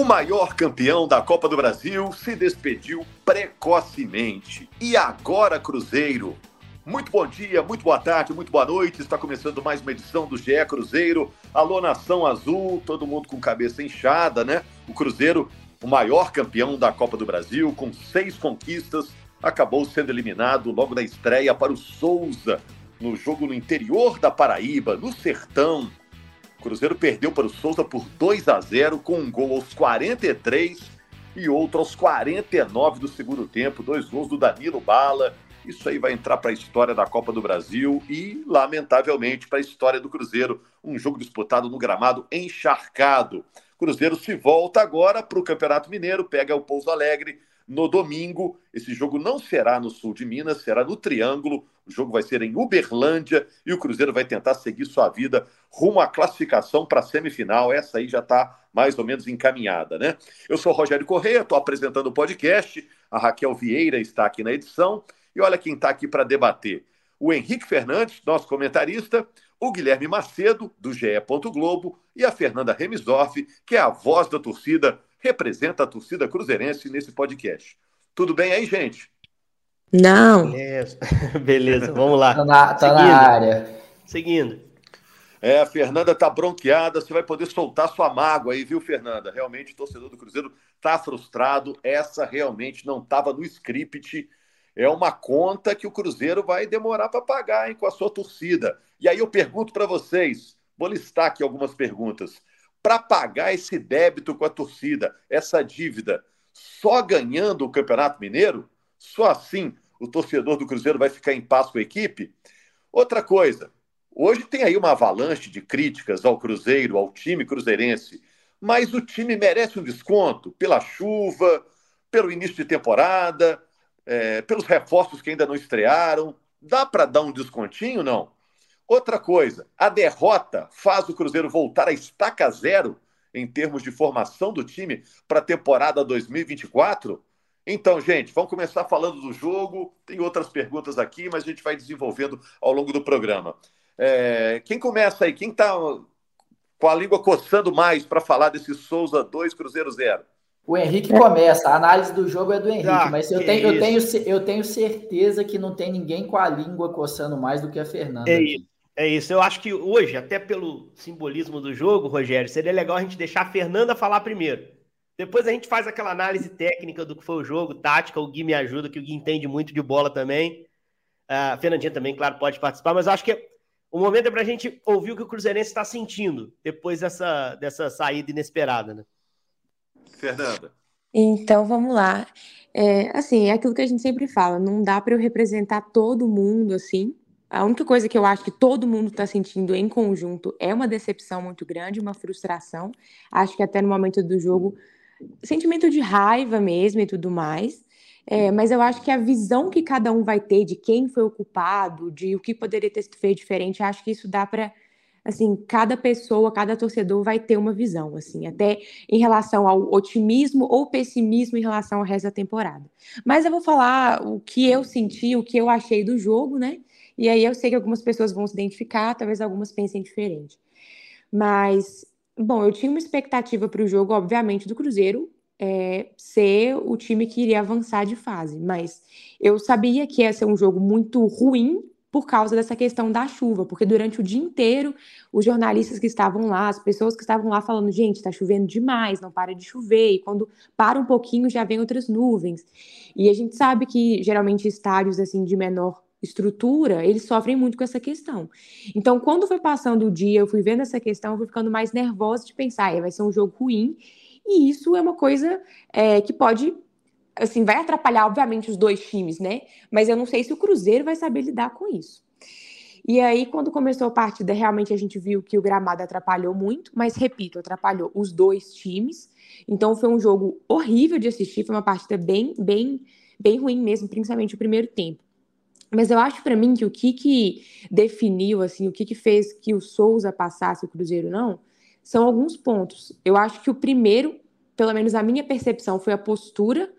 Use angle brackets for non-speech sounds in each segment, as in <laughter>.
O maior campeão da Copa do Brasil se despediu precocemente. E agora, Cruzeiro? Muito bom dia, muito boa tarde, muito boa noite. Está começando mais uma edição do GE Cruzeiro. Alô, Nação Azul, todo mundo com cabeça inchada, né? O Cruzeiro, o maior campeão da Copa do Brasil, com seis conquistas, acabou sendo eliminado logo na estreia para o Souza, no jogo no interior da Paraíba, no Sertão. O Cruzeiro perdeu para o Souza por 2 a 0 com um gol aos 43 e outro aos 49 do segundo tempo, dois gols do Danilo Bala. Isso aí vai entrar para a história da Copa do Brasil e, lamentavelmente, para a história do Cruzeiro. Um jogo disputado no gramado encharcado. Cruzeiro se volta agora para o Campeonato Mineiro, pega o Pouso Alegre no domingo. Esse jogo não será no sul de Minas, será no Triângulo. O jogo vai ser em Uberlândia e o Cruzeiro vai tentar seguir sua vida rumo à classificação para a semifinal. Essa aí já está mais ou menos encaminhada, né? Eu sou Rogério Correia, estou apresentando o podcast. A Raquel Vieira está aqui na edição. E olha quem está aqui para debater. O Henrique Fernandes, nosso comentarista, o Guilherme Macedo, do GE. Globo, e a Fernanda Remisdorf, que é a voz da torcida representa a torcida cruzeirense nesse podcast. Tudo bem aí, gente? Não. Beleza, <laughs> Beleza vamos lá. Tá na, tá na área. Seguindo. É, a Fernanda tá bronqueada, você vai poder soltar sua mágoa aí, viu, Fernanda? Realmente o torcedor do Cruzeiro tá frustrado, essa realmente não estava no script. É uma conta que o Cruzeiro vai demorar para pagar hein, com a sua torcida. E aí eu pergunto para vocês, vou listar aqui algumas perguntas para pagar esse débito com a torcida, essa dívida, só ganhando o Campeonato Mineiro? Só assim o torcedor do Cruzeiro vai ficar em paz com a equipe? Outra coisa, hoje tem aí uma avalanche de críticas ao Cruzeiro, ao time cruzeirense, mas o time merece um desconto pela chuva, pelo início de temporada, é, pelos reforços que ainda não estrearam. Dá para dar um descontinho, não? Outra coisa, a derrota faz o Cruzeiro voltar a estaca zero em termos de formação do time para a temporada 2024? Então, gente, vamos começar falando do jogo. Tem outras perguntas aqui, mas a gente vai desenvolvendo ao longo do programa. É, quem começa aí? Quem está com a língua coçando mais para falar desse Souza 2 Cruzeiro 0? O Henrique começa, a análise do jogo é do Henrique, ah, mas eu tenho, eu, tenho, eu tenho certeza que não tem ninguém com a língua coçando mais do que a Fernanda. É isso. É isso. Eu acho que hoje, até pelo simbolismo do jogo, Rogério, seria legal a gente deixar a Fernanda falar primeiro. Depois a gente faz aquela análise técnica do que foi o jogo, tática. O Gui me ajuda, que o Gui entende muito de bola também. A Fernandinha também, claro, pode participar, mas acho que o momento é para a gente ouvir o que o Cruzeirense está sentindo depois dessa, dessa saída inesperada, né? Fernanda. Então vamos lá. É, assim, é aquilo que a gente sempre fala, não dá para eu representar todo mundo assim, a única coisa que eu acho que todo mundo está sentindo em conjunto é uma decepção muito grande, uma frustração. Acho que até no momento do jogo, sentimento de raiva mesmo e tudo mais. É, mas eu acho que a visão que cada um vai ter de quem foi o culpado, de o que poderia ter sido feito diferente, acho que isso dá para assim, cada pessoa, cada torcedor vai ter uma visão, assim, até em relação ao otimismo ou pessimismo em relação ao resto da temporada. Mas eu vou falar o que eu senti, o que eu achei do jogo, né? E aí eu sei que algumas pessoas vão se identificar, talvez algumas pensem diferente. Mas, bom, eu tinha uma expectativa para o jogo, obviamente, do Cruzeiro é, ser o time que iria avançar de fase. Mas eu sabia que ia ser um jogo muito ruim por causa dessa questão da chuva, porque durante o dia inteiro os jornalistas que estavam lá, as pessoas que estavam lá falando, gente, está chovendo demais, não para de chover, e quando para um pouquinho já vem outras nuvens. E a gente sabe que geralmente estádios assim de menor estrutura, eles sofrem muito com essa questão. Então, quando foi passando o dia, eu fui vendo essa questão, eu fui ficando mais nervosa de pensar, vai ser um jogo ruim, e isso é uma coisa é, que pode, assim, vai atrapalhar, obviamente, os dois times, né? Mas eu não sei se o Cruzeiro vai saber lidar com isso. E aí, quando começou a partida, realmente a gente viu que o gramado atrapalhou muito, mas repito, atrapalhou os dois times. Então foi um jogo horrível de assistir, foi uma partida bem, bem, bem ruim mesmo, principalmente o primeiro tempo. Mas eu acho para mim que o que, que definiu, assim, o que, que fez que o Souza passasse o Cruzeiro não, são alguns pontos. Eu acho que o primeiro, pelo menos a minha percepção, foi a postura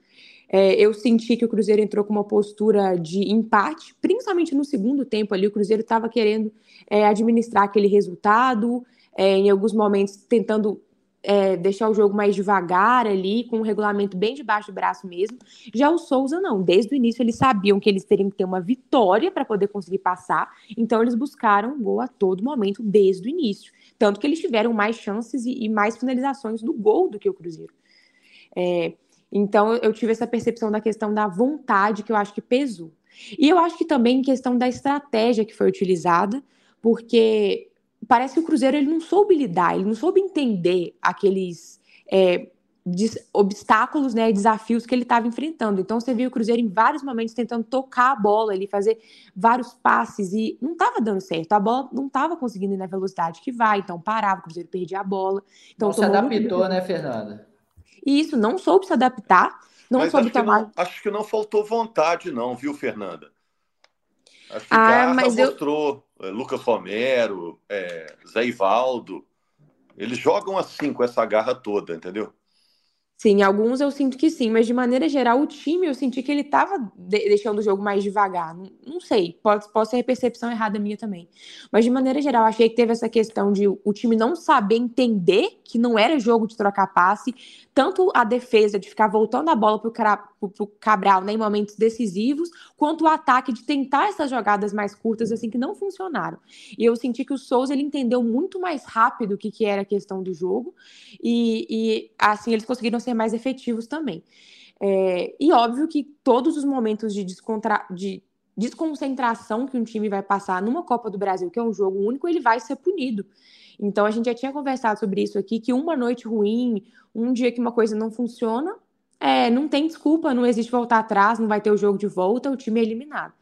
é, eu senti que o Cruzeiro entrou com uma postura de empate, principalmente no segundo tempo ali. O Cruzeiro estava querendo é, administrar aquele resultado, é, em alguns momentos tentando é, deixar o jogo mais devagar ali, com o regulamento bem debaixo do braço mesmo. Já o Souza não, desde o início eles sabiam que eles teriam que ter uma vitória para poder conseguir passar, então eles buscaram gol a todo momento, desde o início. Tanto que eles tiveram mais chances e, e mais finalizações do gol do que o Cruzeiro. É, então, eu tive essa percepção da questão da vontade que eu acho que pesou. E eu acho que também questão da estratégia que foi utilizada, porque parece que o Cruzeiro ele não soube lidar, ele não soube entender aqueles é, obstáculos, né, desafios que ele estava enfrentando. Então você viu o Cruzeiro em vários momentos tentando tocar a bola, ele fazer vários passes e não estava dando certo. A bola não estava conseguindo ir na velocidade que vai, então parava, o Cruzeiro perdia a bola. Então não se adaptou, muito... né, Fernanda? E isso não soube se adaptar, não Mas soube acho tomar. Que não, acho que não faltou vontade, não, viu, Fernanda? Acho que ah, mas mostrou eu... É, Lucas Romero, é, Zé Ivaldo. Eles jogam assim, com essa garra toda, entendeu? Sim, alguns eu sinto que sim, mas de maneira geral, o time eu senti que ele estava de deixando o jogo mais devagar. Não, não, sei, pode, pode ser percepção errada minha também. Mas de maneira geral, achei que teve essa questão de o time não saber entender que não era jogo de trocar passe, tanto a defesa de ficar voltando a bola para o Cabral né, em momentos decisivos, quanto o ataque de tentar essas jogadas mais curtas assim que não funcionaram. E eu senti que o Souza ele entendeu muito mais rápido o que, que era a questão do jogo e, e assim eles conseguiram ser mais efetivos também. É, e óbvio que todos os momentos de, descontra... de desconcentração que um time vai passar numa Copa do Brasil, que é um jogo único, ele vai ser punido. Então a gente já tinha conversado sobre isso aqui, que uma noite ruim, um dia que uma coisa não funciona, é, não tem desculpa, não existe voltar atrás, não vai ter o jogo de volta, o time é eliminado.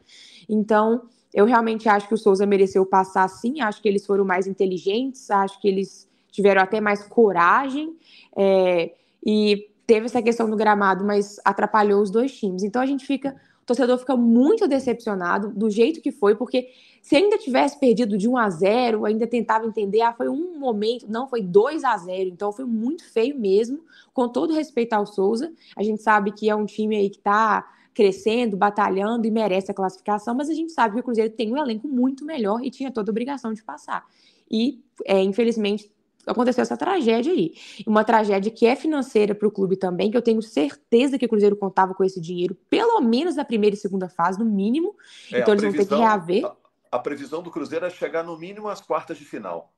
Então, eu realmente acho que o Souza mereceu passar sim, acho que eles foram mais inteligentes, acho que eles tiveram até mais coragem, é, e teve essa questão do gramado, mas atrapalhou os dois times. Então a gente fica torcedor fica muito decepcionado do jeito que foi, porque se ainda tivesse perdido de 1 a 0, ainda tentava entender, ah, foi um momento, não, foi 2 a 0, então foi muito feio mesmo, com todo respeito ao Souza. A gente sabe que é um time aí que está crescendo, batalhando e merece a classificação, mas a gente sabe que o Cruzeiro tem um elenco muito melhor e tinha toda a obrigação de passar. E, é, infelizmente, aconteceu essa tragédia aí. Uma tragédia que é financeira para o clube também, que eu tenho certeza que o Cruzeiro contava com esse dinheiro, pelo menos na primeira e segunda fase, no mínimo. É, então eles previsão, vão ter que reaver. A, a, previsão do Cruzeiro é chegar no mínimo às quartas de final.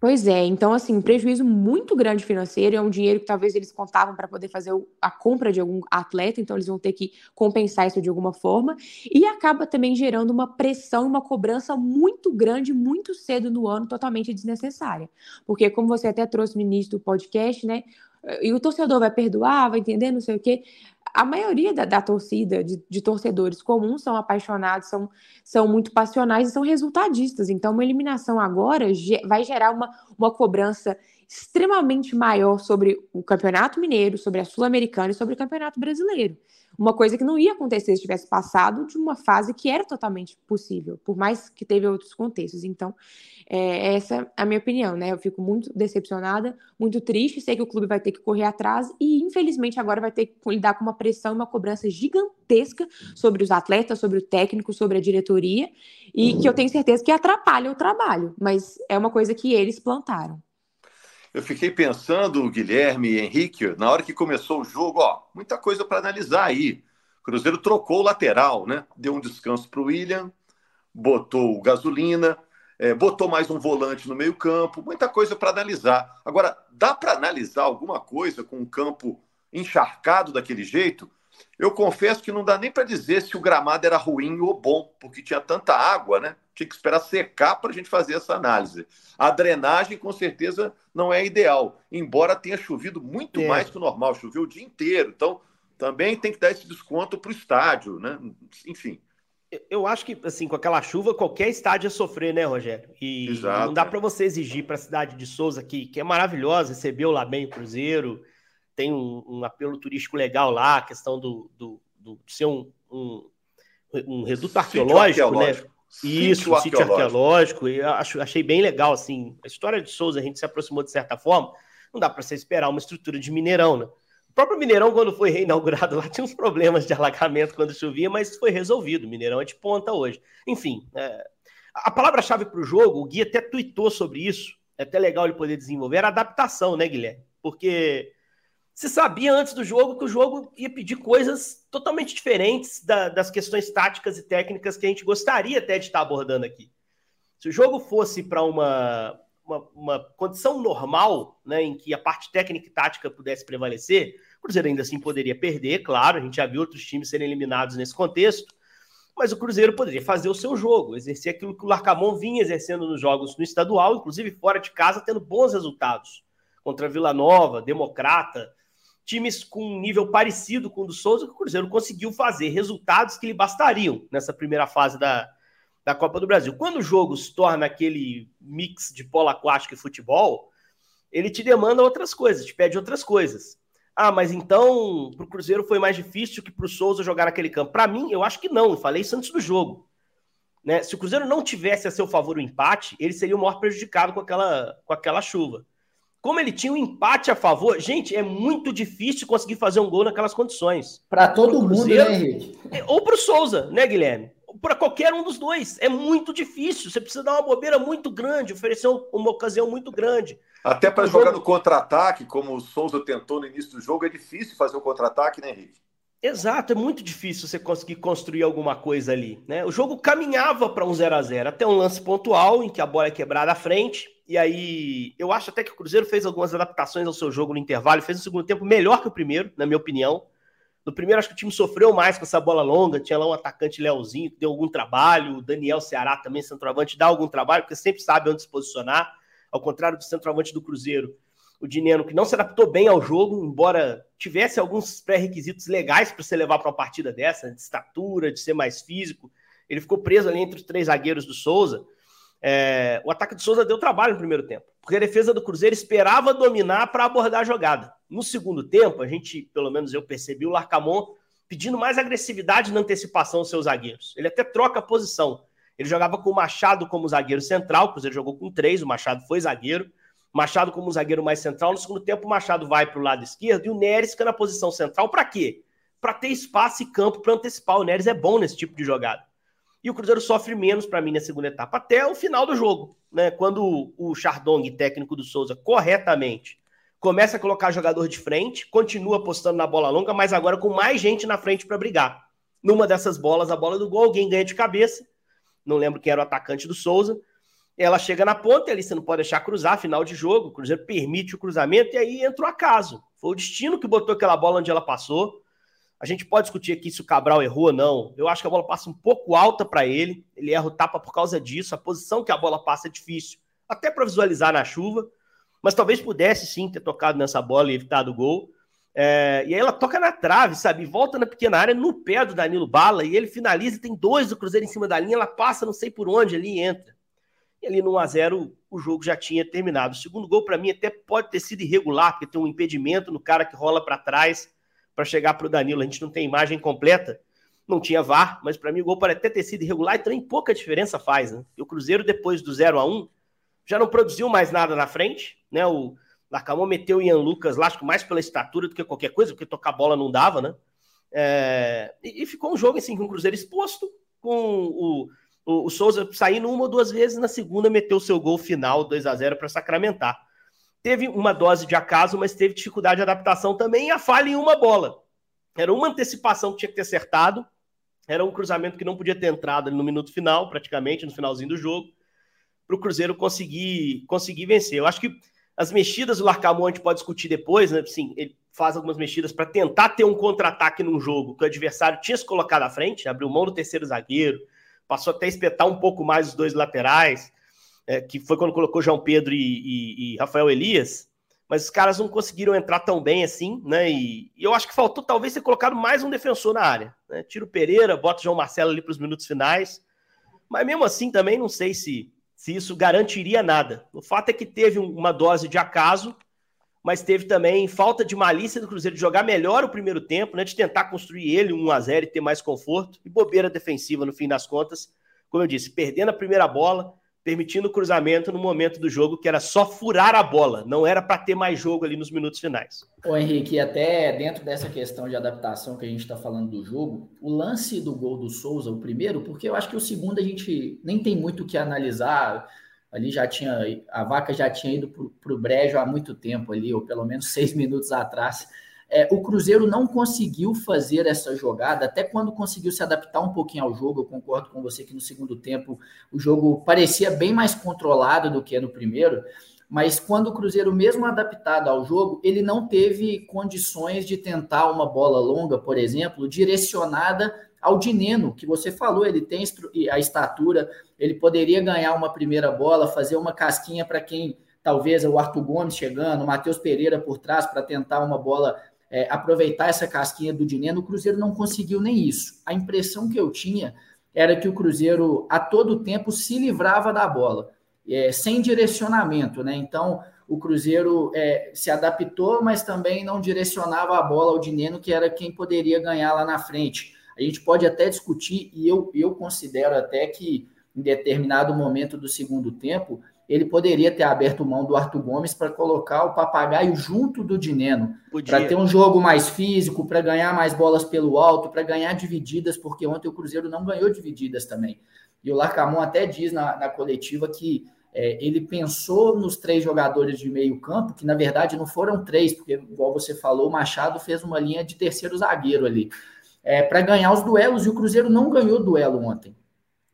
Pois é, então assim, prejuízo muito grande financeiro, é um dinheiro que talvez eles contavam para poder fazer a compra de algum atleta, então eles vão ter que compensar isso de alguma forma, e acaba também gerando uma pressão e uma cobrança muito grande, muito cedo no ano, totalmente desnecessária. Porque como você até trouxe no início do podcast, né, e o torcedor vai perdoar, vai entender, não sei o quê a maioria da, da torcida, de, de, torcedores comuns, são apaixonados, são, são muito passionais e são resultadistas. Então, uma eliminação agora vai gerar uma, uma cobrança extremamente maior sobre o Campeonato Mineiro, sobre a Sul-Americana e sobre o Campeonato Brasileiro. Uma coisa que não ia acontecer se tivesse passado de uma fase que era totalmente possível, por mais que teve outros contextos. Então, é, essa é a minha opinião, né? Eu fico muito decepcionada, muito triste, sei que o clube vai ter que correr atrás e, infelizmente, agora vai ter que lidar com uma pressão e uma cobrança gigantesca sobre os atletas, sobre o técnico, sobre a diretoria, e que eu tenho certeza que atrapalha o trabalho, mas é uma coisa que eles plantaram. Eu fiquei pensando, Guilherme e Henrique, na hora que começou o jogo, ó, muita coisa para analisar aí. O Cruzeiro trocou o lateral, né? Deu um descanso para o William, botou gasolina, é, botou mais um volante no meio-campo, muita coisa para analisar. Agora, dá para analisar alguma coisa com um campo encharcado daquele jeito? Eu confesso que não dá nem para dizer se o gramado era ruim ou bom, porque tinha tanta água, né? Tinha que esperar secar para a gente fazer essa análise. A drenagem, com certeza, não é ideal, embora tenha chovido muito é. mais que o normal, choveu o dia inteiro. Então, também tem que dar esse desconto para o estádio, né? Enfim. Eu acho que, assim, com aquela chuva, qualquer estádio ia sofrer, né, Rogério? E Exato, não dá para você exigir para a cidade de Souza, que, que é maravilhosa, recebeu lá bem o Cruzeiro, tem um, um apelo turístico legal lá, a questão do, do, do ser um, um, um reduto arqueológico, arqueológico, né? Isso, um sítio arqueológico. Eu acho, achei bem legal, assim. A história de Souza, a gente se aproximou de certa forma. Não dá para você esperar uma estrutura de Mineirão, né? O próprio Mineirão, quando foi reinaugurado lá, <laughs> tinha uns problemas de alagamento quando chovia, mas foi resolvido. Mineirão é de ponta hoje. Enfim, é... a palavra-chave para o jogo, o Gui até tweetou sobre isso. É até legal ele poder desenvolver, era adaptação, né, Guilherme? Porque se sabia antes do jogo que o jogo ia pedir coisas totalmente diferentes da, das questões táticas e técnicas que a gente gostaria até de estar abordando aqui. Se o jogo fosse para uma, uma, uma, condição normal, né, em que a parte técnica e tática pudesse prevalecer, o Cruzeiro ainda assim poderia perder, claro, a gente já viu outros times serem eliminados nesse contexto, mas o Cruzeiro poderia fazer o seu jogo, exercer aquilo que o Larcamon vinha exercendo nos jogos no estadual, inclusive fora de casa, tendo bons resultados contra Vila Nova, Democrata, times com um nível parecido com o do Souza, que o Cruzeiro conseguiu fazer resultados que lhe bastariam nessa primeira fase da, da Copa do Brasil. Quando o jogo se torna aquele mix de polo aquático e futebol, ele te demanda outras coisas, te pede outras coisas. Ah, mas então para o Cruzeiro foi mais difícil que para o Souza jogar naquele campo. Para mim, eu acho que não. Eu falei isso antes do jogo. Né? Se o Cruzeiro não tivesse a seu favor o empate, ele seria o maior prejudicado com aquela, com aquela chuva. Como ele tinha um empate a favor, gente, é muito difícil conseguir fazer um gol naquelas condições. Para todo mundo, né, Henrique? É, ou para o Souza, né, Guilherme? Para qualquer um dos dois. É muito difícil. Você precisa dar uma bobeira muito grande, oferecer uma ocasião muito grande. Até para jogar jogo... no contra-ataque, como o Souza tentou no início do jogo, é difícil fazer o contra-ataque, né, Henrique? Exato, é muito difícil você conseguir construir alguma coisa ali. Né? O jogo caminhava para um 0 a 0 até um lance pontual em que a bola é quebrada à frente e aí, eu acho até que o Cruzeiro fez algumas adaptações ao seu jogo no intervalo, fez um segundo tempo melhor que o primeiro, na minha opinião. No primeiro, acho que o time sofreu mais com essa bola longa. Tinha lá um atacante Leozinho que deu algum trabalho. O Daniel Ceará também, centroavante, dá algum trabalho, porque sempre sabe onde se posicionar. Ao contrário do centroavante do Cruzeiro, o Dineno, que não se adaptou bem ao jogo, embora tivesse alguns pré-requisitos legais para você levar para uma partida dessa, de estatura, de ser mais físico. Ele ficou preso ali entre os três zagueiros do Souza. É, o ataque do Souza deu trabalho no primeiro tempo, porque a defesa do Cruzeiro esperava dominar para abordar a jogada. No segundo tempo, a gente, pelo menos eu percebi, o Larcamon pedindo mais agressividade na antecipação dos seus zagueiros. Ele até troca a posição. Ele jogava com o Machado como zagueiro central, o Cruzeiro jogou com três, o Machado foi zagueiro. Machado como zagueiro mais central. No segundo tempo, o Machado vai para o lado esquerdo e o Neres fica na posição central. Para quê? Para ter espaço e campo para antecipar. O Neres é bom nesse tipo de jogada e o Cruzeiro sofre menos para mim na segunda etapa, até o final do jogo, né? Quando o Chardong, técnico do Souza, corretamente começa a colocar jogador de frente, continua apostando na bola longa, mas agora com mais gente na frente para brigar. Numa dessas bolas, a bola do gol, alguém ganha de cabeça. Não lembro quem era o atacante do Souza. Ela chega na ponta, ali você não pode deixar cruzar, final de jogo. O Cruzeiro permite o cruzamento e aí entra o acaso. Foi o destino que botou aquela bola onde ela passou. A gente pode discutir aqui se o Cabral errou ou não. Eu acho que a bola passa um pouco alta para ele. Ele erra o tapa por causa disso. A posição que a bola passa é difícil, até para visualizar na chuva. Mas talvez pudesse sim ter tocado nessa bola e evitado o gol. É, e aí ela toca na trave, sabe? Volta na pequena área, no pé do Danilo Bala, e ele finaliza. Tem dois do Cruzeiro em cima da linha. Ela passa, não sei por onde, ali e entra. E ali no 1x0 o jogo já tinha terminado. O segundo gol, para mim, até pode ter sido irregular, porque tem um impedimento no cara que rola para trás para chegar para o Danilo. A gente não tem imagem completa, não tinha VAR, mas para mim o gol pode até ter sido irregular e também pouca diferença faz. Né? E o Cruzeiro, depois do 0 a 1 já não produziu mais nada na frente, né? O Lacamon meteu o Ian Lucas lá, acho que mais pela estatura do que qualquer coisa, porque tocar bola não dava, né? É... E, e, ficou um jogo assim com o Cruzeiro exposto, com o, o, o Souza saindo uma ou duas vezes, na segunda meteu o seu gol final, 2 a 0 para sacramentar teve uma dose de acaso, mas teve dificuldade de adaptação também e a falha em uma bola. Era uma antecipação que tinha que ter acertado, era um cruzamento que não podia ter entrado no minuto final, praticamente, no finalzinho do jogo, para o Cruzeiro conseguir, conseguir vencer. Eu acho que as mexidas do Larcamon a gente pode discutir depois, né? Sim, ele faz algumas mexidas para tentar ter um contra-ataque num jogo que o adversário tinha se colocado à frente, abriu mão do terceiro zagueiro, passou até a espetar um pouco mais os dois laterais é, que foi quando colocou João Pedro e, e, e, Rafael Elias, mas os caras não conseguiram entrar tão bem assim, né? E, e eu acho que faltou talvez ter colocado mais um defensor na área. Né? Tira o Pereira, bota o João Marcelo ali para os minutos finais. Mas mesmo assim, também não sei se, se isso garantiria nada. O fato é que teve uma dose de acaso, mas teve também falta de malícia do Cruzeiro de jogar melhor o primeiro tempo, né? De tentar construir ele 1 a 0 e ter mais conforto. E bobeira defensiva no fim das contas. Como eu disse, perdendo a primeira bola, permitindo o cruzamento no momento do jogo que era só furar a bola, não era para ter mais jogo ali nos minutos finais. Ô Henrique, até dentro dessa questão de adaptação que a gente está falando do jogo, o lance do gol do Souza, o primeiro, porque eu acho que o segundo a gente nem tem muito o que analisar, ali já tinha, a vaca já tinha ido para o brejo há muito tempo ali, ou pelo menos <laughs> seis minutos atrás, é, o Cruzeiro não conseguiu fazer essa jogada, até quando conseguiu se adaptar um pouquinho ao jogo. Eu concordo com você que no segundo tempo o jogo parecia bem mais controlado do que no primeiro, mas quando o Cruzeiro, mesmo adaptado ao jogo, ele não teve condições de tentar uma bola longa, por exemplo, direcionada ao Dineno, que você falou, ele tem a estatura, ele poderia ganhar uma primeira bola, fazer uma casquinha para quem talvez o Arthur Gomes chegando, o Matheus Pereira por trás para tentar uma bola é, aproveitar essa casquinha do Dineno, o Cruzeiro não conseguiu nem isso. A impressão que eu tinha era que o Cruzeiro a todo tempo se livrava da bola, é, sem direcionamento, né? Então o Cruzeiro é, se adaptou, mas também não direcionava a bola ao Dineno, que era quem poderia ganhar lá na frente. A gente pode até discutir, e eu, eu considero até que em determinado momento do segundo tempo, ele poderia ter aberto mão do Arthur Gomes para colocar o Papagaio junto do Dineno, para ter um jogo mais físico, para ganhar mais bolas pelo alto, para ganhar divididas, porque ontem o Cruzeiro não ganhou divididas também. E o Larcamon até diz na, na coletiva que é, ele pensou nos três jogadores de meio campo, que na verdade não foram três, porque, igual você falou, o Machado fez uma linha de terceiro zagueiro ali, é, para ganhar os duelos, e o Cruzeiro não ganhou duelo ontem.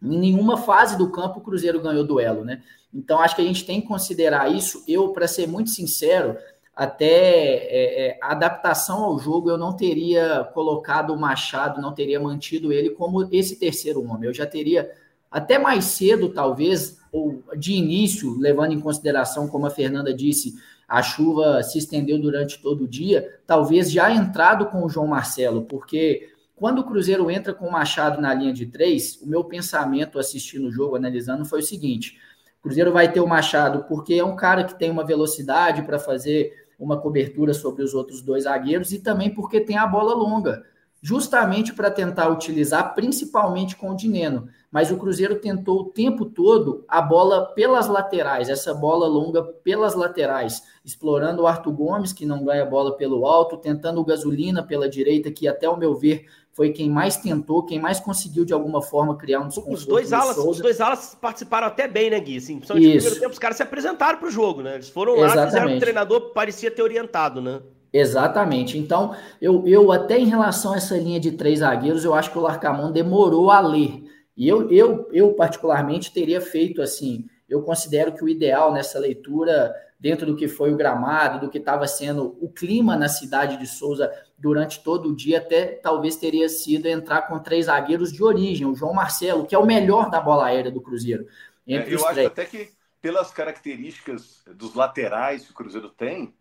Em nenhuma fase do campo o Cruzeiro ganhou duelo, né? Então acho que a gente tem que considerar isso. Eu, para ser muito sincero, até é, é, a adaptação ao jogo eu não teria colocado o Machado, não teria mantido ele como esse terceiro homem. Eu já teria até mais cedo, talvez, ou de início, levando em consideração, como a Fernanda disse, a chuva se estendeu durante todo o dia, talvez já entrado com o João Marcelo, porque quando o Cruzeiro entra com o Machado na linha de três, o meu pensamento assistindo o jogo, analisando, foi o seguinte: o Cruzeiro vai ter o Machado porque é um cara que tem uma velocidade para fazer uma cobertura sobre os outros dois zagueiros e também porque tem a bola longa, justamente para tentar utilizar principalmente com o Dineno. Mas o Cruzeiro tentou o tempo todo a bola pelas laterais, essa bola longa pelas laterais, explorando o Arthur Gomes, que não ganha bola pelo alto, tentando o Gasolina pela direita, que até o meu ver foi quem mais tentou, quem mais conseguiu de alguma forma criar um desconforto. Os dois alas, os dois alas participaram até bem, né, Gui? Assim, no primeiro tempo, os caras se apresentaram para o jogo, né? Eles foram lá, Exatamente. fizeram o treinador parecia ter orientado, né? Exatamente. Então, eu, eu até em relação a essa linha de três zagueiros, eu acho que o Larcamon demorou a ler. E eu, eu, eu particularmente teria feito assim. Eu considero que o ideal nessa leitura dentro do que foi o gramado, do que estava sendo o clima na cidade de Souza durante todo o dia, até talvez teria sido entrar com três zagueiros de origem, o João Marcelo, que é o melhor da bola aérea do Cruzeiro. É, eu acho até que pelas características dos laterais que o Cruzeiro tem,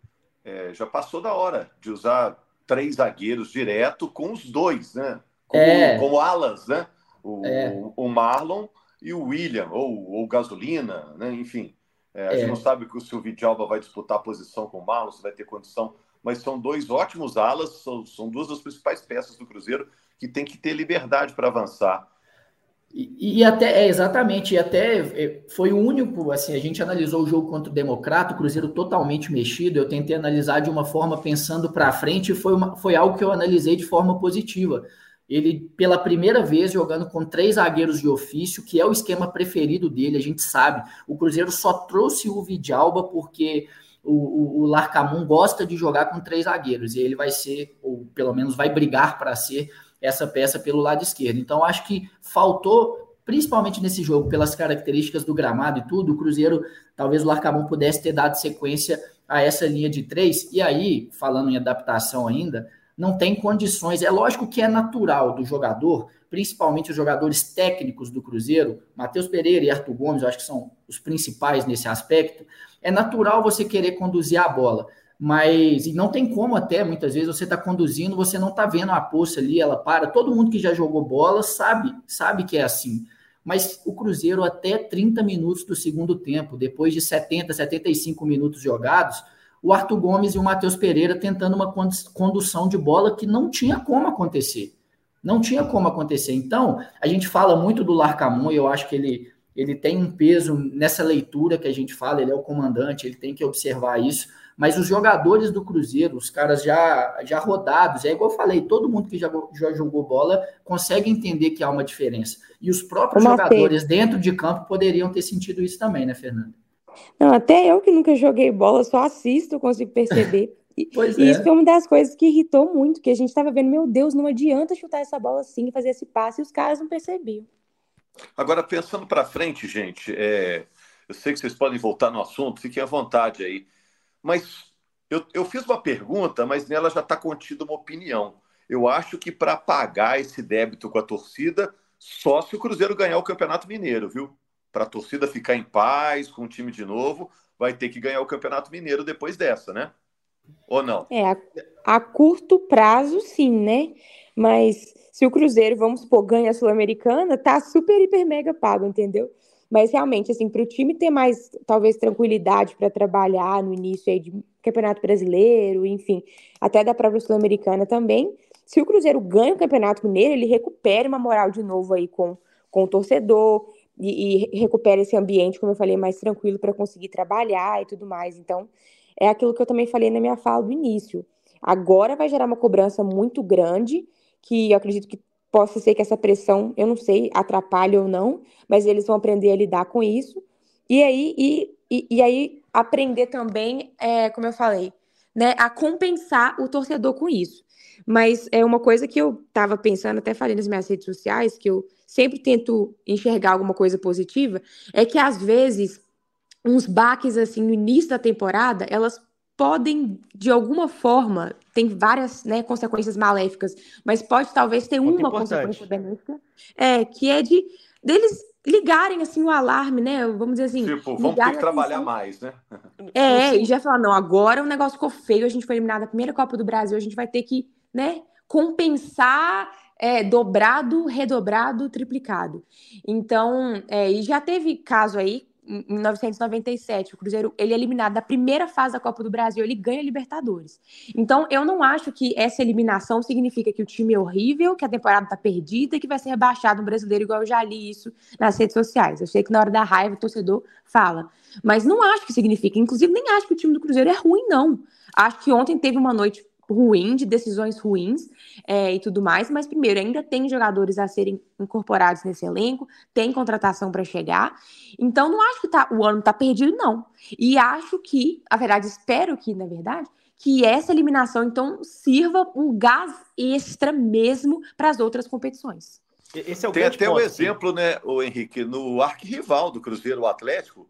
é, já passou da hora de usar três zagueiros direto com os dois, né? Como, é. como alas, né? O, é. o Marlon e o William, ou, o Gasolina, né? Enfim. É, a é. gente não sabe que o Silvio Alba vai disputar a posição com o Marlon, se vai ter condição, mas são dois ótimos alas, são, são duas das principais peças do Cruzeiro que tem que ter liberdade para avançar. E, e, até, é, exatamente, e até é, foi o único, assim, a gente analisou o jogo contra o Democrata, o Cruzeiro totalmente mexido, eu tentei analisar de uma forma pensando para frente, e foi, uma, foi algo que eu analisei de forma positiva ele pela primeira vez jogando com três zagueiros de ofício, que é o esquema preferido dele, a gente sabe. O Cruzeiro só trouxe o Vidalba porque o, o, o Larcamon gosta de jogar com três zagueiros, e ele vai ser, ou pelo menos vai brigar para ser essa peça pelo lado esquerdo. Então, acho que faltou, principalmente nesse jogo, pelas características do gramado e tudo, o Cruzeiro, talvez o Larcamon pudesse ter dado sequência a essa linha de três, e aí, falando em adaptação ainda, não tem condições. É lógico que é natural do jogador, principalmente os jogadores técnicos do Cruzeiro, Matheus Pereira e Arthur Gomes, eu acho que são os principais nesse aspecto. É natural você querer conduzir a bola. mas não tem como até, muitas vezes, você está conduzindo, você não está vendo a poça ali, ela para. Todo mundo que já jogou bola sabe, sabe que é assim. Mas o Cruzeiro, até 30 minutos do segundo tempo, depois de 70, 75 minutos jogados, o Arthur Gomes e o Matheus Pereira tentando uma condução de bola que não tinha como acontecer. Não tinha como acontecer. Então, a gente fala muito do Larcamon, e eu acho que ele, ele tem um peso nessa leitura que a gente fala, ele é o comandante, ele tem que observar isso mas os jogadores do Cruzeiro, os caras já, já rodados, é igual eu falei, todo mundo que já, já jogou bola consegue entender que há uma diferença. E os próprios jogadores dentro de campo poderiam ter sentido isso também, né, Fernanda? Não, até eu que nunca joguei bola, só assisto, consigo perceber. <laughs> Pois e é. isso foi uma das coisas que irritou muito, que a gente estava vendo, meu Deus, não adianta chutar essa bola assim, fazer esse passe, e os caras não percebiam. Agora, pensando para frente, gente, é... eu sei que vocês podem voltar no assunto, fiquem à vontade aí. Mas eu, eu fiz uma pergunta, mas nela já está contida uma opinião. Eu acho que para pagar esse débito com a torcida, só se o Cruzeiro ganhar o Campeonato Mineiro, viu? Para a torcida ficar em paz com o time de novo, vai ter que ganhar o Campeonato Mineiro depois dessa, né? Ou não? É, a, a curto prazo, sim, né? Mas se o Cruzeiro, vamos supor, ganha a Sul-Americana, tá super, hiper, mega pago, entendeu? Mas realmente, assim, para o time ter mais, talvez, tranquilidade para trabalhar no início aí de Campeonato Brasileiro, enfim, até da própria Sul-Americana também. Se o Cruzeiro ganha o Campeonato Mineiro, ele recupera uma moral de novo aí com, com o torcedor e, e recupera esse ambiente, como eu falei, mais tranquilo para conseguir trabalhar e tudo mais. Então, é aquilo que eu também falei na minha fala do início. Agora vai gerar uma cobrança muito grande, que eu acredito que Possa ser que essa pressão, eu não sei, atrapalhe ou não, mas eles vão aprender a lidar com isso. E aí, e, e, e aí aprender também, é, como eu falei, né, a compensar o torcedor com isso. Mas é uma coisa que eu estava pensando, até falei nas minhas redes sociais, que eu sempre tento enxergar alguma coisa positiva, é que às vezes uns baques assim no início da temporada, elas podem, de alguma forma, tem várias né, consequências maléficas, mas pode talvez ter Muito uma importante. consequência benéfica, é, que é de deles ligarem assim o alarme, né? Vamos dizer assim. Tipo, vamos ter que trabalhar mais, né? É, e já falar, não, agora o negócio ficou feio, a gente foi eliminado da primeira Copa do Brasil, a gente vai ter que, né, compensar é, dobrado, redobrado, triplicado. Então, é, e já teve caso aí em 1997, o Cruzeiro ele é eliminado da primeira fase da Copa do Brasil, ele ganha a Libertadores. Então, eu não acho que essa eliminação significa que o time é horrível, que a temporada está perdida que vai ser rebaixado no brasileiro, igual eu já li isso nas redes sociais. Eu sei que na hora da raiva o torcedor fala. Mas não acho que significa. Inclusive, nem acho que o time do Cruzeiro é ruim, não. Acho que ontem teve uma noite ruim, de decisões ruins é, e tudo mais, mas primeiro, ainda tem jogadores a serem incorporados nesse elenco, tem contratação para chegar, então não acho que tá, o ano está perdido, não. E acho que, a verdade, espero que, na verdade, que essa eliminação, então, sirva um gás extra mesmo para as outras competições. Esse é o tem até o um exemplo, né, o Henrique, no arquirrival do Cruzeiro, o Atlético,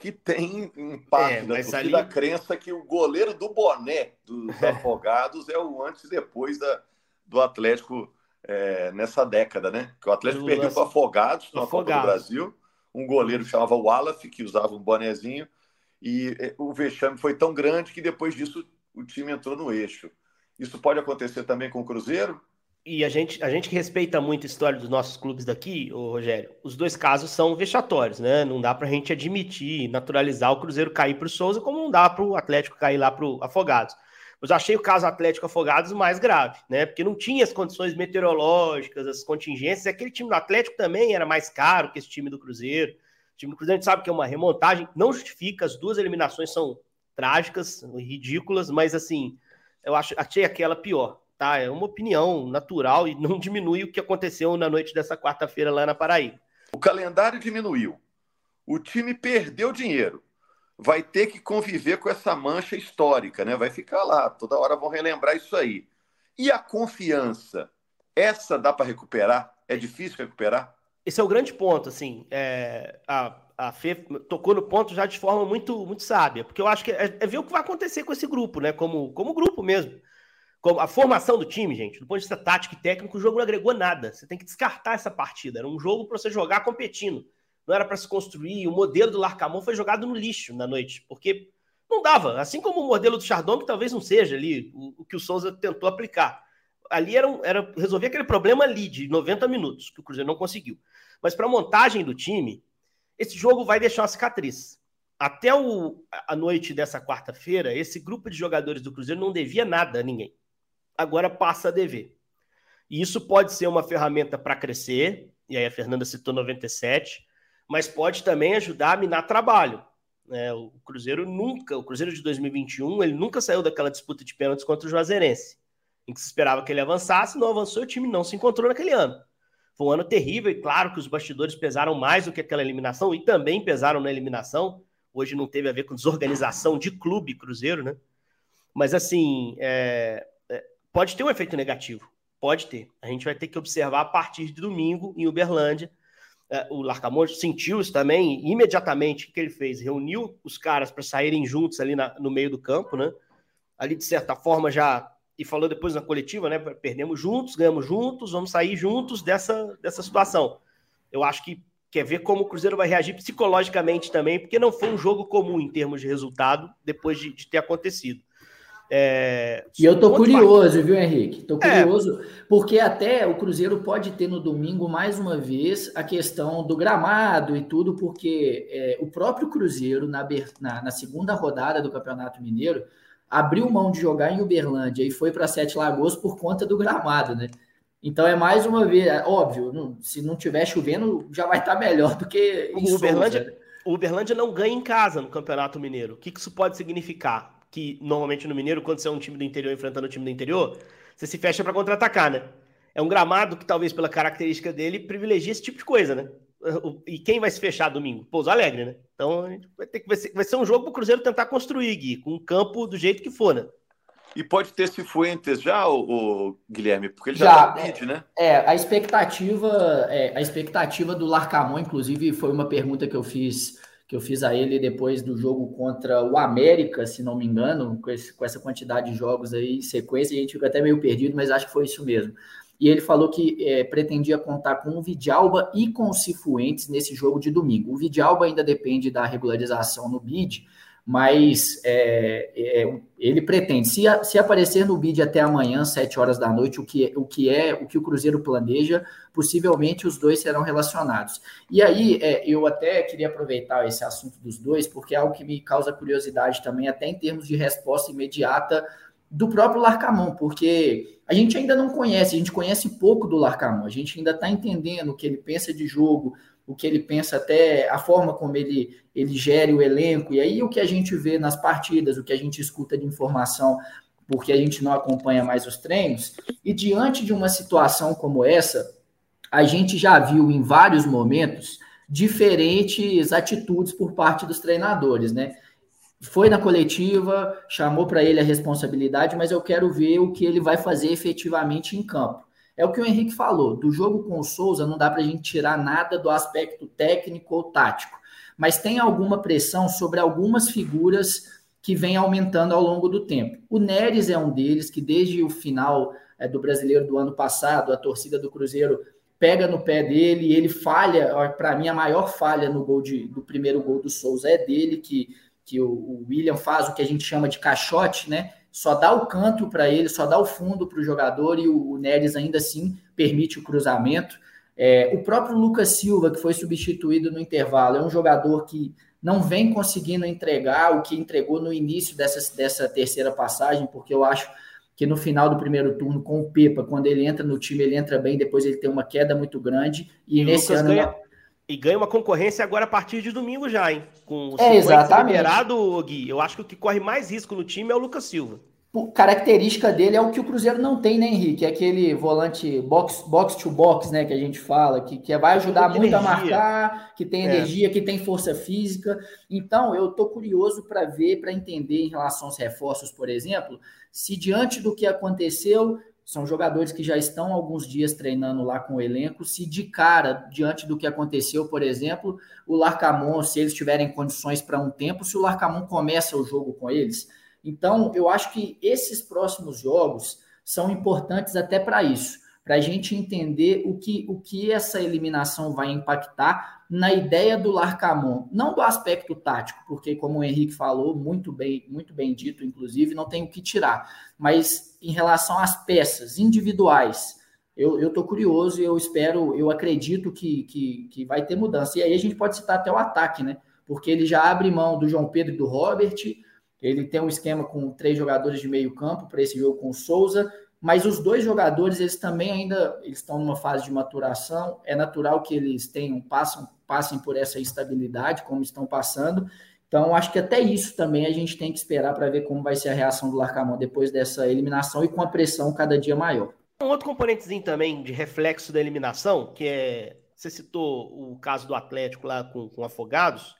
que tem em parte é, da torcida ali... a crença que o goleiro do boné dos <laughs> Afogados é o antes e depois da, do Atlético é, nessa década, né? Que o Atlético perdeu para Afogados na Copa do Brasil, um goleiro chamava Wallace, que usava um bonezinho, e é, o vexame foi tão grande que depois disso o time entrou no eixo. Isso pode acontecer também com o Cruzeiro? E a gente, a gente que respeita muito a história dos nossos clubes daqui, ô Rogério, os dois casos são vexatórios, né? Não dá para a gente admitir, naturalizar o Cruzeiro cair para o Souza, como não dá para o Atlético cair lá para o Afogados. Mas eu achei o caso Atlético Afogados mais grave, né? Porque não tinha as condições meteorológicas, as contingências. Aquele time do Atlético também era mais caro que esse time do Cruzeiro. O time do Cruzeiro a gente sabe que é uma remontagem, não justifica, as duas eliminações são trágicas, ridículas, mas assim, eu achei aquela pior tá? É uma opinião natural e não <laughs> diminui o que aconteceu na noite dessa quarta-feira lá na Paraíba. O calendário diminuiu. O time perdeu dinheiro. Vai ter que conviver com essa mancha histórica, né? Vai ficar lá, toda hora vão relembrar isso aí. E a confiança? Essa dá para recuperar? É difícil recuperar? Esse é o grande ponto, assim. É, a, a Fê tocou no ponto já de forma muito, muito sábia, porque eu acho que é, é ver o que vai acontecer com esse grupo, né? Como, como grupo mesmo a formação do time, gente, do ponto de vista tático e técnico, o jogo não agregou nada. Você tem que descartar essa partida. Era um jogo para você jogar competindo. Não era para se construir. O modelo do Larcamon foi jogado no lixo na noite, porque Não dava. Assim como o modelo do Chardon, que talvez não seja ali o, o que o Souza tentou aplicar. Ali era, era resolver aquele problema ali de 90 minutos, que o Cruzeiro não conseguiu. Mas para a montagem do time, esse jogo vai deixar uma cicatriz. Até o, a noite dessa quarta-feira, esse grupo de jogadores do Cruzeiro não devia nada a ninguém. Agora passa a dever. E isso pode ser uma ferramenta para crescer, e aí a Fernanda citou 97, mas pode também ajudar a minar trabalho. É, o Cruzeiro nunca, o Cruzeiro de 2021, ele nunca saiu daquela disputa de pênaltis contra o Juazeirense, em que se esperava que ele avançasse, não avançou, o time não se encontrou naquele ano. Foi um ano terrível e claro que os bastidores pesaram mais do que aquela eliminação e também pesaram na eliminação. Hoje não teve a ver com desorganização de clube Cruzeiro, né? Mas assim, é, pode ter um efeito negativo, pode ter. A gente vai ter que observar a partir de domingo em Uberlândia é, o Larcamonte sentiu isso também, imediatamente, o que ele fez? Reuniu os caras para saírem juntos ali na, no meio do campo, né? Ali, de certa forma, já. E falou depois na coletiva, né? Perdemos juntos, ganhamos juntos, vamos sair juntos dessa, dessa situação. Eu acho que quer ver como o Cruzeiro vai reagir psicologicamente também, porque não foi um jogo comum em termos de resultado depois de, de ter acontecido. É... E eu tô curioso, viu, Henrique? Tô é. curioso, é. porque até o Cruzeiro pode ter no domingo, mais uma vez, a questão do gramado e tudo, porque é, o próprio Cruzeiro, na, na, na, segunda rodada do Campeonato Mineiro, abriu mão de jogar em Uberlândia e foi para Sete Lagoas por conta do gramado, né? Então é mais uma vez, é óbvio, não, se não tiver chovendo, já vai estar tá melhor do que o Uberlândia. Né? O Uberlândia não ganha em casa no Campeonato Mineiro. O que isso pode significar? Que normalmente no Mineiro, quando você é um time do interior enfrentando o time do interior, você se fecha para contra-atacar, né? É um gramado que, talvez pela característica dele, privilegia esse tipo de coisa, né? E quem vai se fechar domingo? Pouso Alegre, né? Então vai, ter que, vai, ser, vai ser um jogo para o Cruzeiro tentar construir, Gui, com o campo do jeito que for, né? E pode ter Cifuentes já, o, o, Guilherme, porque ele já, já tá é, né? É, a expectativa, é, a expectativa do Larcamon, inclusive, foi uma pergunta que eu fiz que eu fiz a ele depois do jogo contra o América, se não me engano, com, esse, com essa quantidade de jogos aí em sequência, a gente fica até meio perdido, mas acho que foi isso mesmo. E ele falou que é, pretendia contar com o Vidalba e com o Cifuentes nesse jogo de domingo. O Vidalba ainda depende da regularização no BID, mas é, é, ele pretende, se, se aparecer no bid até amanhã, 7 horas da noite, o que, o que é o que o Cruzeiro planeja, possivelmente os dois serão relacionados. E aí, é, eu até queria aproveitar esse assunto dos dois, porque é algo que me causa curiosidade também, até em termos de resposta imediata do próprio Larcamon, porque a gente ainda não conhece, a gente conhece pouco do Larcamon, a gente ainda está entendendo o que ele pensa de jogo, o que ele pensa até a forma como ele, ele gere o elenco, e aí o que a gente vê nas partidas, o que a gente escuta de informação, porque a gente não acompanha mais os treinos, e diante de uma situação como essa, a gente já viu em vários momentos diferentes atitudes por parte dos treinadores, né? Foi na coletiva, chamou para ele a responsabilidade, mas eu quero ver o que ele vai fazer efetivamente em campo. É o que o Henrique falou, do jogo com o Souza não dá para a gente tirar nada do aspecto técnico ou tático, mas tem alguma pressão sobre algumas figuras que vem aumentando ao longo do tempo. O Neres é um deles, que desde o final é, do brasileiro do ano passado, a torcida do Cruzeiro pega no pé dele e ele falha. Para mim, a maior falha no gol de, do primeiro gol do Souza é dele, que, que o, o William faz o que a gente chama de caixote, né? Só dá o canto para ele, só dá o fundo para o jogador e o, Neres ainda assim permite o cruzamento. É, o próprio Lucas Silva, que foi substituído no intervalo, é um jogador que não vem conseguindo entregar o que entregou no início dessa, dessa terceira passagem, porque eu acho que no final do primeiro turno, com o Pepa, quando ele entra no time, ele entra bem, depois ele tem uma queda muito grande. E, e nesse ano. Ganha, e ganha uma concorrência agora a partir de domingo já, hein? Com o é, exatamente. liberado, Gui. Eu acho que o que corre mais risco no time é o Lucas Silva. Característica dele é o que o Cruzeiro não tem, né, Henrique? É aquele volante box, box to box, né, que a gente fala, que, que vai ajudar muito energia. a marcar, que tem é. energia, é. que tem força física. Então, eu tô curioso para ver, para entender em relação aos reforços, por exemplo, se diante do que aconteceu, são jogadores que já estão alguns dias treinando lá com o elenco. Se de cara, diante do que aconteceu, por exemplo, o Larcamon, se eles tiverem condições para um tempo, se o Larcamon começa o jogo com eles. Então, eu acho que esses próximos jogos são importantes até para isso para a gente entender o que, o que essa eliminação vai impactar na ideia do Larcamon, não do aspecto tático, porque como o Henrique falou, muito bem, muito bem dito, inclusive, não tem o que tirar, mas em relação às peças individuais, eu estou curioso e eu espero, eu acredito que, que, que vai ter mudança. E aí a gente pode citar até o ataque, né? Porque ele já abre mão do João Pedro e do Robert, ele tem um esquema com três jogadores de meio campo para esse jogo com o Souza, mas os dois jogadores, eles também ainda eles estão numa fase de maturação. É natural que eles tenham, passam, passem por essa instabilidade, como estão passando. Então, acho que até isso também a gente tem que esperar para ver como vai ser a reação do Larcamão depois dessa eliminação e com a pressão cada dia maior. Um outro componentezinho também de reflexo da eliminação, que é. Você citou o caso do Atlético lá com, com Afogados.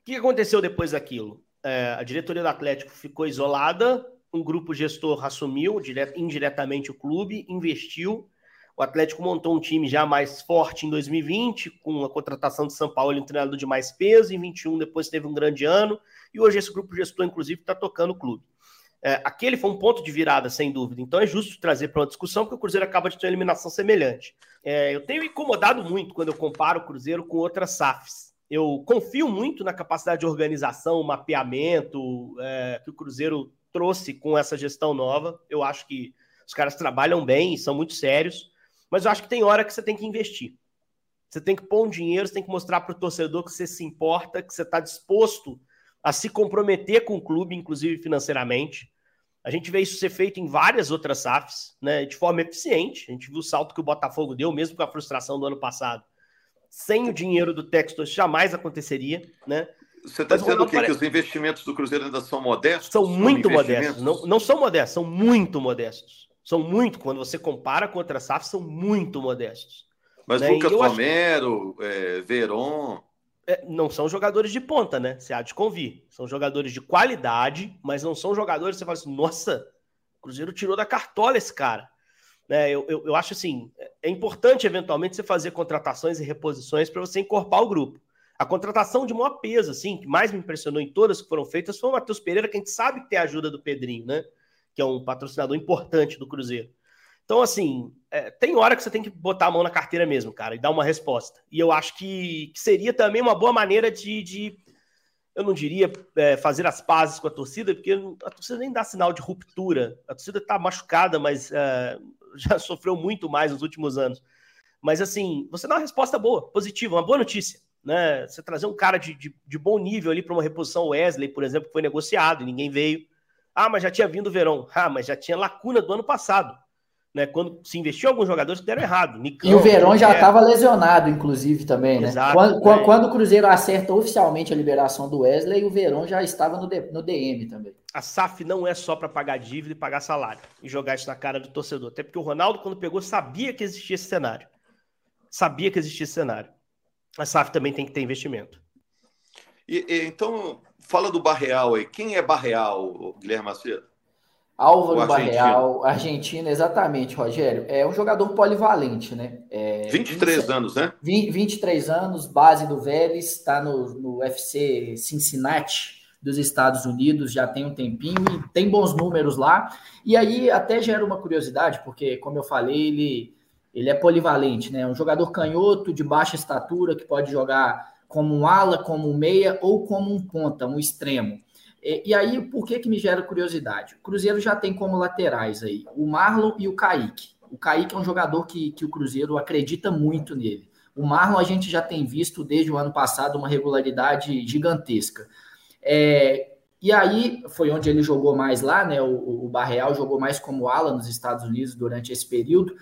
O que aconteceu depois daquilo? É, a diretoria do Atlético ficou isolada, um grupo gestor assumiu indiretamente o clube, investiu. O Atlético montou um time já mais forte em 2020, com a contratação de São Paulo, um treinador de mais peso. Em 21, depois teve um grande ano. E hoje esse grupo gestor, inclusive, está tocando o clube. É, aquele foi um ponto de virada, sem dúvida. Então é justo trazer para uma discussão, porque o Cruzeiro acaba de ter uma eliminação semelhante. É, eu tenho incomodado muito quando eu comparo o Cruzeiro com outras SAFs. Eu confio muito na capacidade de organização, mapeamento é, que o Cruzeiro trouxe com essa gestão nova. Eu acho que os caras trabalham bem e são muito sérios, mas eu acho que tem hora que você tem que investir. Você tem que pôr um dinheiro, você tem que mostrar para o torcedor que você se importa, que você está disposto a se comprometer com o clube, inclusive financeiramente. A gente vê isso ser feito em várias outras SAFs, né, de forma eficiente. A gente viu o salto que o Botafogo deu, mesmo com a frustração do ano passado. Sem o dinheiro do texto, isso jamais aconteceria, né? Você está dizendo que, pare... que os investimentos do Cruzeiro ainda são modestos? São muito modestos. Não, não são modestos, são muito modestos. São muito, quando você compara com outras SAFs, são muito modestos. Mas né? Lucas Romero, acho... é, Veron. É, não são jogadores de ponta, né? Você há de convir. São jogadores de qualidade, mas não são jogadores que você fala assim, nossa, o Cruzeiro tirou da cartola esse cara. Né, eu, eu, eu acho assim, é importante eventualmente você fazer contratações e reposições para você encorpar o grupo. A contratação de maior peso, assim, que mais me impressionou em todas que foram feitas, foi o Matheus Pereira, que a gente sabe que tem a ajuda do Pedrinho, né? Que é um patrocinador importante do Cruzeiro. Então, assim, é, tem hora que você tem que botar a mão na carteira mesmo, cara, e dar uma resposta. E eu acho que, que seria também uma boa maneira de, de eu não diria é, fazer as pazes com a torcida, porque a torcida nem dá sinal de ruptura. A torcida está machucada, mas é, <laughs> já sofreu muito mais nos últimos anos. Mas, assim, você dá uma resposta boa, positiva, uma boa notícia né? Você trazer um cara de, de, de bom nível ali para uma reposição Wesley, por exemplo, que foi negociado e ninguém veio. Ah, mas já tinha vindo o Verão. Ah, mas já tinha lacuna do ano passado. Né, quando se investiu alguns jogadores que deram errado. Nicão, e o Verão já estava lesionado, inclusive, também, né? Exato, quando, é. quando, o Cruzeiro acerta oficialmente a liberação do Wesley, o Verão já estava no, no DM também. A SAF não é só para pagar dívida e pagar salário e jogar isso na cara do torcedor. Até porque o Ronaldo, quando pegou, sabia que existia esse cenário. Sabia que existia esse cenário a SAF também tem que ter investimento. E, e, então, fala do Barreal aí. Quem é Barreal, Guilherme Macedo? Álvaro Barreal, Argentina, exatamente, Rogério. É um jogador polivalente, né? É, 23 20, anos, né? 20, 23 anos, base do Vélez, está no, no FC Cincinnati dos Estados Unidos, já tem um tempinho e tem bons números lá. E aí até gera uma curiosidade, porque, como eu falei, ele ele é polivalente, né? Um jogador canhoto, de baixa estatura, que pode jogar como um ala, como um meia ou como um ponta, um extremo. E, e, aí, por que que me gera curiosidade? O Cruzeiro já tem como laterais aí o Marlon e o Kaique. O Kaique é um jogador que, que o Cruzeiro acredita muito nele. O Marlon a gente já tem visto desde o ano passado uma regularidade gigantesca. É, e aí foi onde ele jogou mais lá, né? O, o Barreal jogou mais como ala nos Estados Unidos durante esse período.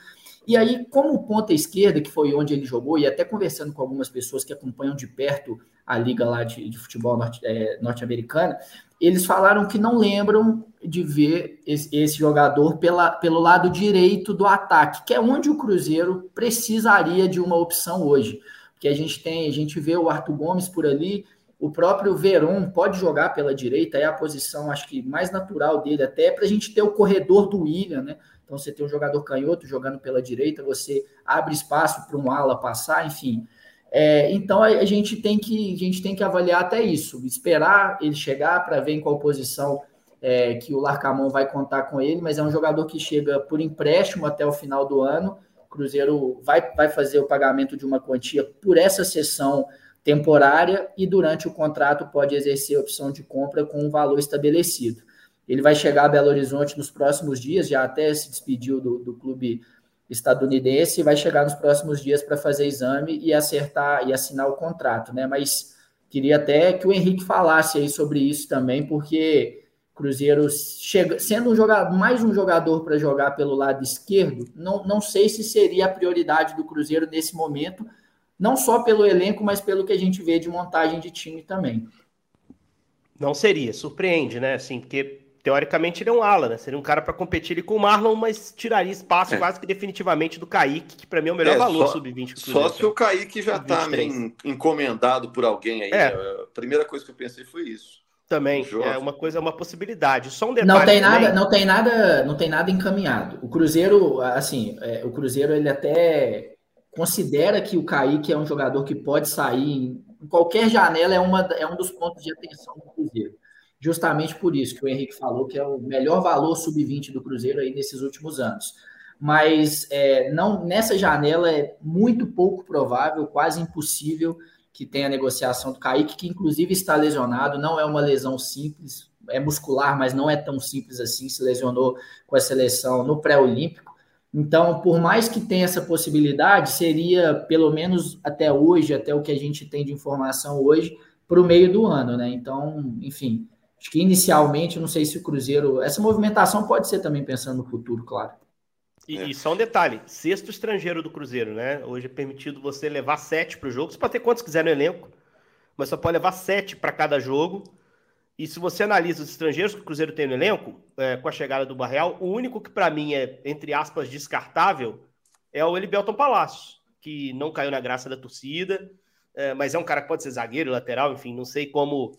E aí, como ponta esquerda, que foi onde ele jogou, e até conversando com algumas pessoas que acompanham de perto a liga lá de, de futebol norte, é, norte-americana, eles falaram que não lembram de ver esse, esse, jogador pela, pelo lado direito do ataque, que é onde o Cruzeiro precisaria de uma opção hoje. Porque a gente tem, a gente vê o Arthur Gomes por ali, o próprio Veron pode jogar pela direita, é a posição, acho que mais natural dele, até para a gente ter o corredor do William, né? Então você tem um jogador canhoto jogando pela direita, você abre espaço para um ala passar, enfim. É, então a, gente tem que a gente tem que avaliar até isso, esperar ele chegar para ver em qual posição é, que o Larcamon vai contar com ele, mas é um jogador que chega por empréstimo até o final do ano Cruzeiro vai, vai fazer o pagamento de uma quantia por essa sessão temporária e durante o contrato pode exercer a opção de compra com um valor estabelecido. Ele vai chegar a Belo Horizonte nos próximos dias, já até se despediu do, do clube estadunidense, e vai chegar nos próximos dias para fazer exame e acertar e assinar o contrato, né? Mas queria até que o Henrique falasse aí sobre isso também, porque Cruzeiro chega, sendo um jogador, mais um jogador para jogar pelo lado esquerdo, não, não sei se seria a prioridade do Cruzeiro nesse momento, não só pelo elenco, mas pelo que a gente vê de montagem de time também. Não seria, surpreende, né? Assim, porque teoricamente ele é um ala, né? Seria um cara para competir ali com o Marlon, mas tiraria espaço é. quase que definitivamente do Kaique, que para mim é o melhor é, valor sub-20 Só se o Kaique já tá encomendado por alguém aí. É. Né? A primeira coisa que eu pensei foi isso. Também, é uma coisa, é uma possibilidade. Só um detalhe. Não tem nada, não tem nada, não tem nada encaminhado. O Cruzeiro, assim, é, o Cruzeiro ele até considera que o Kaique é um jogador que pode sair em qualquer janela, é, uma, é um dos pontos de atenção do Cruzeiro justamente por isso que o Henrique falou que é o melhor valor sub-20 do Cruzeiro aí nesses últimos anos. Mas é, não nessa janela é muito pouco provável, quase impossível que tenha a negociação do Kaique, que inclusive está lesionado, não é uma lesão simples, é muscular, mas não é tão simples assim, se lesionou com a seleção no pré-olímpico. Então, por mais que tenha essa possibilidade, seria pelo menos até hoje, até o que a gente tem de informação hoje, para o meio do ano, né? Então, enfim, Acho que inicialmente, não sei se o Cruzeiro. Essa movimentação pode ser também pensando no futuro, claro. E, é. e só um detalhe: sexto estrangeiro do Cruzeiro, né? Hoje é permitido você levar sete para o jogo. Você pode ter quantos quiser no elenco, mas só pode levar sete para cada jogo. E se você analisa os estrangeiros que o Cruzeiro tem no elenco, é, com a chegada do Barreal, o único que para mim é, entre aspas, descartável é o Elibelton Palácio, que não caiu na graça da torcida, é, mas é um cara que pode ser zagueiro, lateral, enfim, não sei como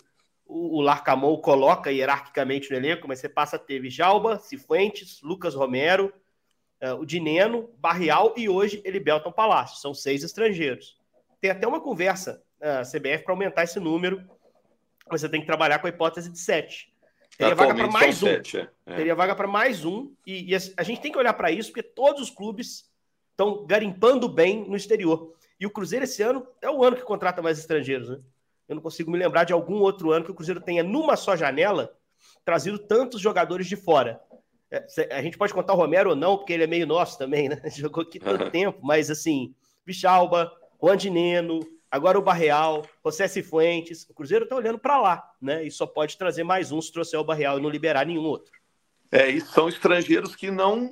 o, Larcamon coloca hierarquicamente no elenco, mas você passa a ter Jalba, Cifuentes, Lucas Romero, uh, o Dineno, Barrial e hoje Elibelton Palácio. São seis estrangeiros. Tem até uma conversa uh, CBF para aumentar esse número, mas você tem que trabalhar com a hipótese de sete. Teria vaga para mais um. Sete, é. é. Teria vaga para mais um. E, e a, a gente tem que olhar para isso, porque todos os clubes estão garimpando bem no exterior. E o Cruzeiro esse ano é o ano que contrata mais estrangeiros, né? Eu não consigo me lembrar de algum outro ano que o Cruzeiro tenha, numa só janela, trazido tantos jogadores de fora. É, a gente pode contar o Romero ou não, porque ele é meio nosso também, né? <laughs> Jogou aqui tanto tempo, mas assim, Vichalba, Juan Dineno, agora o Barreal, José Cifuentes. O Cruzeiro está olhando para lá, né? E só pode trazer mais um se trouxer o Barreal e não liberar nenhum outro. É, e são estrangeiros que não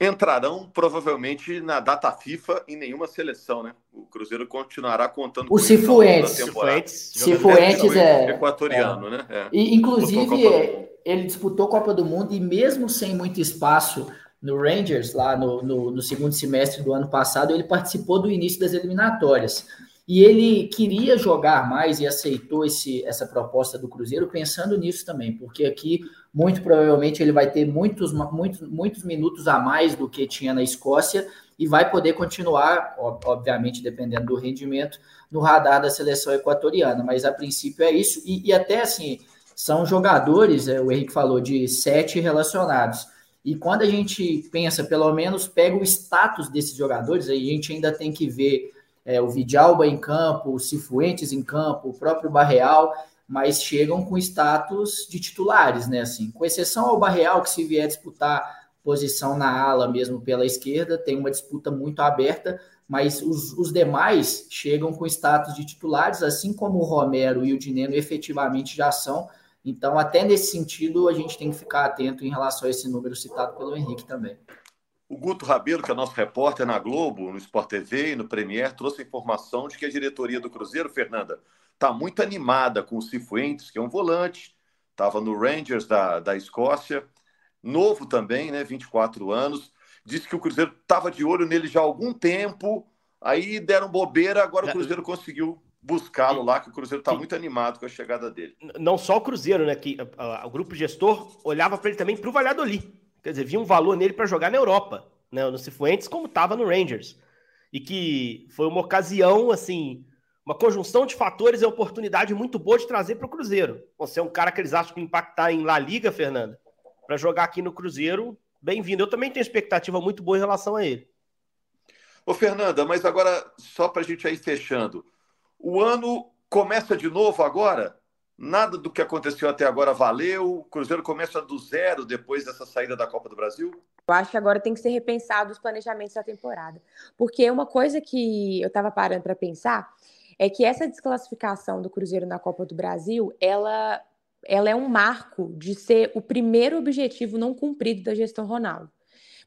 entrarão provavelmente na data FIFA em nenhuma seleção, né? O Cruzeiro continuará contando o Cifuentes. Cifuentes é equatoriano, é. né? É. E, inclusive ele disputou Copa do Mundo e mesmo sem muito espaço no Rangers lá no, no, no segundo semestre do ano passado, ele participou do início das eliminatórias. E ele queria jogar mais e aceitou esse, essa proposta do Cruzeiro pensando nisso também, porque aqui muito provavelmente ele vai ter muitos, muitos, muitos minutos a mais do que tinha na Escócia e vai poder continuar, obviamente, dependendo do rendimento, no radar da seleção equatoriana. Mas a princípio é isso, e, e até assim, são jogadores, é, o Henrique falou, de sete relacionados. E quando a gente pensa, pelo menos, pega o status desses jogadores, aí a gente ainda tem que ver é, o Vidalba em campo, o Cifuentes em campo, o próprio Barreal, mas chegam com status de titulares, né? Assim, com exceção ao Barreal, que se vier disputar posição na ala mesmo pela esquerda, tem uma disputa muito aberta, mas os, os demais chegam com status de titulares, assim como o Romero e o Dineno efetivamente já são. Então, até nesse sentido, a gente tem que ficar atento em relação a esse número citado pelo Henrique também. O Guto Rabelo, que é nosso repórter na Globo, no Sport TV e no Premier, trouxe a informação de que a diretoria do Cruzeiro, Fernanda, está muito animada com o Cifuentes, que é um volante, estava no Rangers da, da Escócia, novo também, né, 24 anos. Disse que o Cruzeiro estava de olho nele já há algum tempo, aí deram bobeira, agora o Cruzeiro conseguiu buscá-lo lá, que o Cruzeiro está muito animado com a chegada dele. Não só o Cruzeiro, né? Que a, a, o grupo gestor olhava para ele também para o Valladolid. Quer dizer, via um valor nele para jogar na Europa, né, no Cifuentes, como estava no Rangers. E que foi uma ocasião, assim, uma conjunção de fatores e oportunidade muito boa de trazer para o Cruzeiro. Você é um cara que eles acham que impactar em La Liga, Fernanda, para jogar aqui no Cruzeiro, bem-vindo. Eu também tenho expectativa muito boa em relação a ele. Ô, Fernanda, mas agora, só para a gente aí fechando, o ano começa de novo agora? Nada do que aconteceu até agora valeu? O Cruzeiro começa do zero depois dessa saída da Copa do Brasil? Eu acho que agora tem que ser repensado os planejamentos da temporada. Porque uma coisa que eu estava parando para pensar é que essa desclassificação do Cruzeiro na Copa do Brasil, ela, ela é um marco de ser o primeiro objetivo não cumprido da gestão Ronaldo.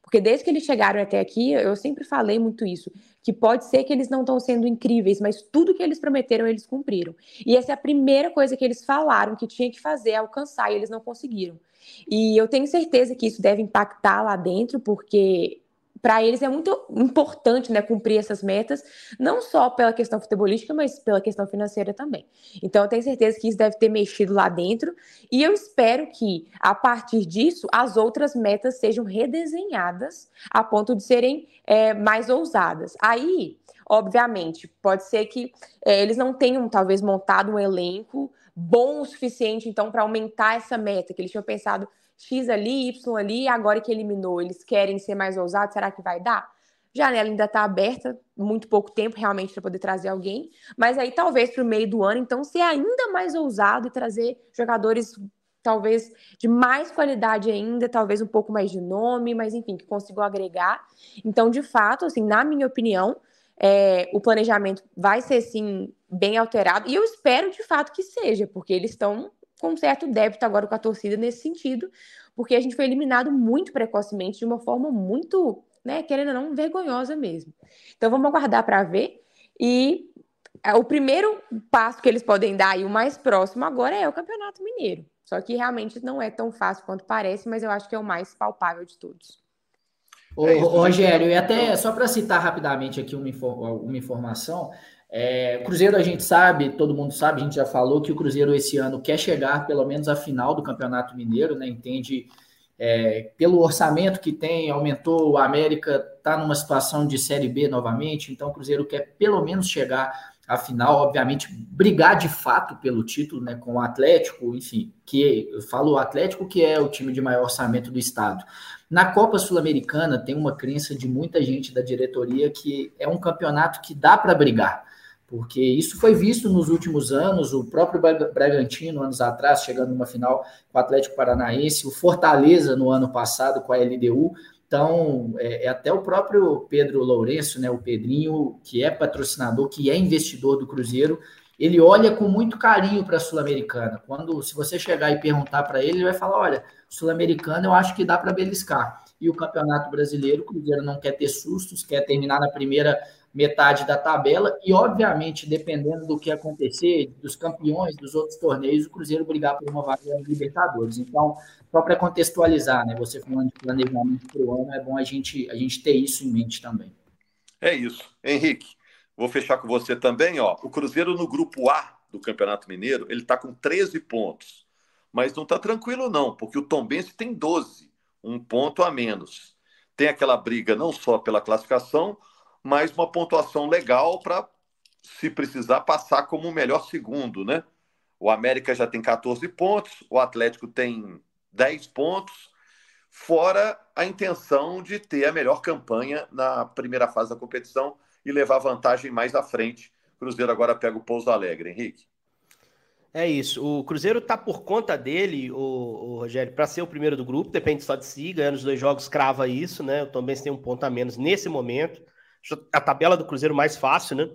Porque desde que eles chegaram até aqui, eu sempre falei muito isso, que pode ser que eles não estão sendo incríveis, mas tudo que eles prometeram, eles cumpriram. E essa é a primeira coisa que eles falaram que tinha que fazer, alcançar, e eles não conseguiram. E eu tenho certeza que isso deve impactar lá dentro, porque para eles é muito importante né, cumprir essas metas, não só pela questão futebolística, mas pela questão financeira também. Então, eu tenho certeza que isso deve ter mexido lá dentro, e eu espero que, a partir disso, as outras metas sejam redesenhadas a ponto de serem é, mais ousadas. Aí, obviamente, pode ser que é, eles não tenham, talvez, montado um elenco bom o suficiente, então, para aumentar essa meta, que eles tinham pensado X ali, Y ali, agora que eliminou, eles querem ser mais ousados, será que vai dar? Janela ainda está aberta, muito pouco tempo realmente para poder trazer alguém, mas aí talvez para o meio do ano, então, ser ainda mais ousado e trazer jogadores talvez de mais qualidade ainda, talvez um pouco mais de nome, mas enfim, que consigam agregar. Então, de fato, assim, na minha opinião, é, o planejamento vai ser sim bem alterado e eu espero de fato que seja, porque eles estão com um certo débito agora com a torcida nesse sentido, porque a gente foi eliminado muito precocemente, de uma forma muito, né, querendo ou não, vergonhosa mesmo. Então vamos aguardar para ver. E é, o primeiro passo que eles podem dar e o mais próximo agora é o Campeonato Mineiro. Só que realmente não é tão fácil quanto parece, mas eu acho que é o mais palpável de todos. Ô, é Rogério, e até só para citar rapidamente aqui uma, uma informação, é, Cruzeiro a gente sabe, todo mundo sabe, a gente já falou que o Cruzeiro esse ano quer chegar pelo menos à final do Campeonato Mineiro, né? Entende é, pelo orçamento que tem, aumentou, a América está numa situação de Série B novamente, então o Cruzeiro quer pelo menos chegar à final, obviamente, brigar de fato pelo título, né? Com o Atlético, enfim, que eu falo o Atlético que é o time de maior orçamento do estado. Na Copa Sul-Americana tem uma crença de muita gente da diretoria que é um campeonato que dá para brigar porque isso foi visto nos últimos anos, o próprio Bragantino, anos atrás, chegando numa final com o Atlético Paranaense, o Fortaleza no ano passado com a LDU. Então, é, é até o próprio Pedro Lourenço, né, o Pedrinho, que é patrocinador, que é investidor do Cruzeiro, ele olha com muito carinho para a Sul-Americana. Quando, se você chegar e perguntar para ele, ele vai falar: olha, Sul-Americana eu acho que dá para beliscar. E o Campeonato Brasileiro, o Cruzeiro não quer ter sustos, quer terminar na primeira metade da tabela e, obviamente, dependendo do que acontecer, dos campeões dos outros torneios, o Cruzeiro brigar por uma vaga no Libertadores. Então, só para contextualizar, né? Você falando de planejamento para o ano, é bom a gente, a gente ter isso em mente também. É isso. Henrique, vou fechar com você também. Ó. O Cruzeiro no grupo A do Campeonato Mineiro, ele está com 13 pontos. Mas não está tranquilo, não, porque o Tombense tem 12, um ponto a menos. Tem aquela briga não só pela classificação, mas uma pontuação legal para, se precisar, passar como o melhor segundo, né? O América já tem 14 pontos, o Atlético tem 10 pontos, fora a intenção de ter a melhor campanha na primeira fase da competição e levar vantagem mais à frente. O Cruzeiro agora pega o Pouso Alegre, Henrique. É isso. O Cruzeiro tá por conta dele, o, o Rogério, para ser o primeiro do grupo, depende só de si, ganhando os dois jogos crava isso, né? O Tom Benz tem um ponto a menos nesse momento a tabela do Cruzeiro mais fácil, né?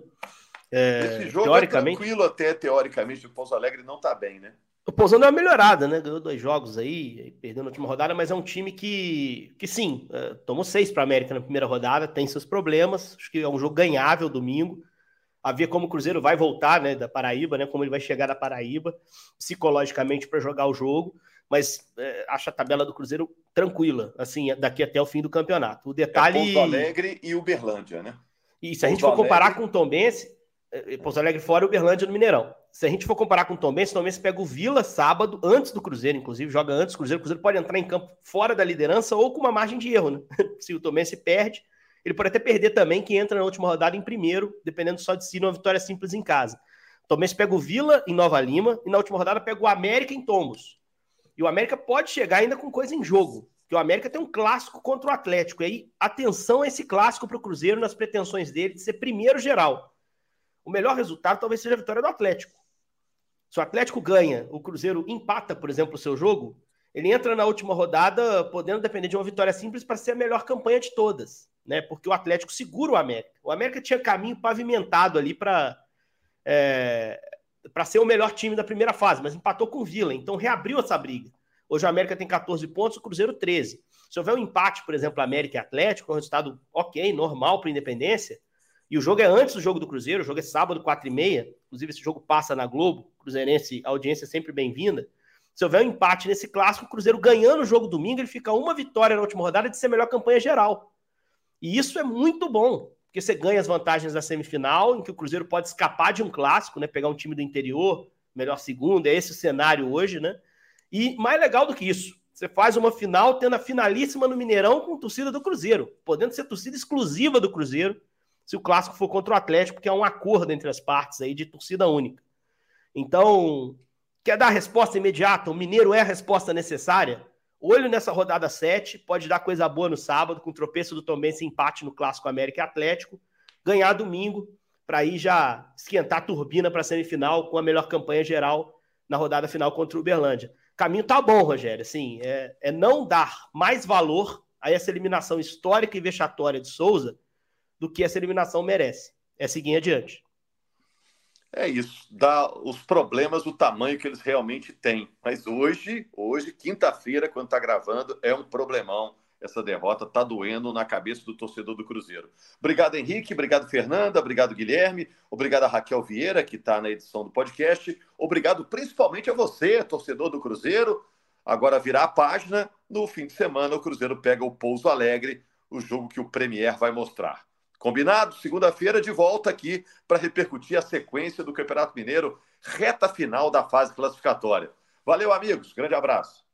É, Esse jogo é teoricamente, é tranquilo até, teoricamente, o Pouso Alegre não tá bem, né? O Pousando é uma melhorada, né? Ganhou dois jogos aí, perdeu na última rodada, mas é um time que, que sim, é, tomou seis para a América na primeira rodada, tem seus problemas. Acho que é um jogo ganhável domingo. A ver como o Cruzeiro vai voltar, né, da Paraíba, né? Como ele vai chegar da Paraíba psicologicamente para jogar o jogo. Mas é, acho a tabela do Cruzeiro tranquila, assim, daqui até o fim do campeonato. O detalhe. É Pouso Alegre e Uberlândia, né? E se a gente for comparar com o Tom Bense, é, é, Pouso Alegre fora e Uberlândia no Mineirão. Se a gente for comparar com o Tom Bense, o Tom Bense pega o Vila sábado, antes do Cruzeiro, inclusive, joga antes do Cruzeiro. O Cruzeiro pode entrar em campo fora da liderança ou com uma margem de erro, né? <laughs> Se o Tom Bense perde, ele pode até perder também, que entra na última rodada em primeiro, dependendo só de si, numa vitória simples em casa. O Tom Bense pega o Vila em Nova Lima e na última rodada pega o América em Tombos. E o América pode chegar ainda com coisa em jogo. que o América tem um clássico contra o Atlético. E aí, atenção a esse clássico para o Cruzeiro nas pretensões dele de ser primeiro geral. O melhor resultado talvez seja a vitória do Atlético. Se o Atlético ganha, o Cruzeiro empata, por exemplo, o seu jogo, ele entra na última rodada podendo depender de uma vitória simples para ser a melhor campanha de todas, né? Porque o Atlético segura o América. O América tinha caminho pavimentado ali para é, para ser o melhor time da primeira fase, mas empatou com o Vila, então reabriu essa briga. Hoje o América tem 14 pontos, o Cruzeiro 13. Se houver um empate, por exemplo, América e Atlético, um resultado ok, normal para Independência, e o jogo é antes do jogo do Cruzeiro, o jogo é sábado, 4 e meia, inclusive esse jogo passa na Globo, Cruzeirense, audiência é sempre bem-vinda. Se houver um empate nesse clássico, o Cruzeiro ganhando o jogo domingo, ele fica uma vitória na última rodada de ser melhor campanha geral. E isso é muito bom, porque você ganha as vantagens da semifinal, em que o Cruzeiro pode escapar de um clássico, né? Pegar um time do interior, melhor segundo, é esse o cenário hoje, né? E mais legal do que isso, você faz uma final tendo a finalíssima no Mineirão com torcida do Cruzeiro, podendo ser torcida exclusiva do Cruzeiro, se o clássico for contra o Atlético, que é um acordo entre as partes aí de torcida única. Então, quer dar a resposta imediata? O Mineiro é a resposta necessária? Olho nessa rodada 7, pode dar coisa boa no sábado, com tropeço do Tombense empate no Clássico América e Atlético, ganhar domingo, para aí já esquentar a turbina para a semifinal com a melhor campanha geral na rodada final contra o Uberlândia caminho tá bom, Rogério. Assim, é, é não dar mais valor a essa eliminação histórica e vexatória de Souza do que essa eliminação merece. É seguir adiante. É isso, dá os problemas do tamanho que eles realmente têm. Mas hoje, hoje, quinta-feira, quando está gravando, é um problemão essa derrota está doendo na cabeça do torcedor do Cruzeiro. Obrigado, Henrique. Obrigado, Fernanda. Obrigado, Guilherme. Obrigado a Raquel Vieira, que está na edição do podcast. Obrigado principalmente a você, torcedor do Cruzeiro. Agora virar a página. No fim de semana, o Cruzeiro pega o Pouso Alegre, o jogo que o Premier vai mostrar. Combinado? Segunda-feira de volta aqui para repercutir a sequência do Campeonato Mineiro, reta final da fase classificatória. Valeu, amigos. Grande abraço.